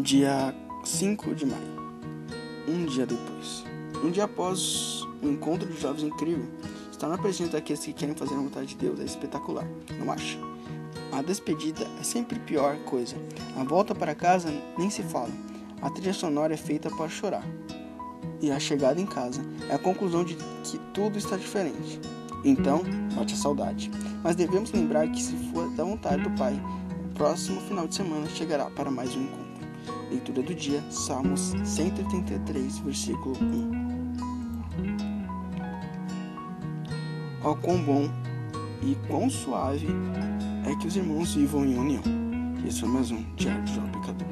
Dia 5 de maio. Um dia depois. Um dia após o encontro de jovens incrível, estar na presença daqueles que querem fazer a vontade de Deus é espetacular, não acha? A despedida é sempre pior coisa. A volta para casa nem se fala. A trilha sonora é feita para chorar. E a chegada em casa é a conclusão de que tudo está diferente. Então, bate a saudade. Mas devemos lembrar que, se for da vontade do Pai, o próximo final de semana chegará para mais um encontro. Leitura do dia, Salmos 183, versículo 1. Ó quão bom e quão suave é que os irmãos vivam em união. Isso é mais um Diário do Jovem Pecador.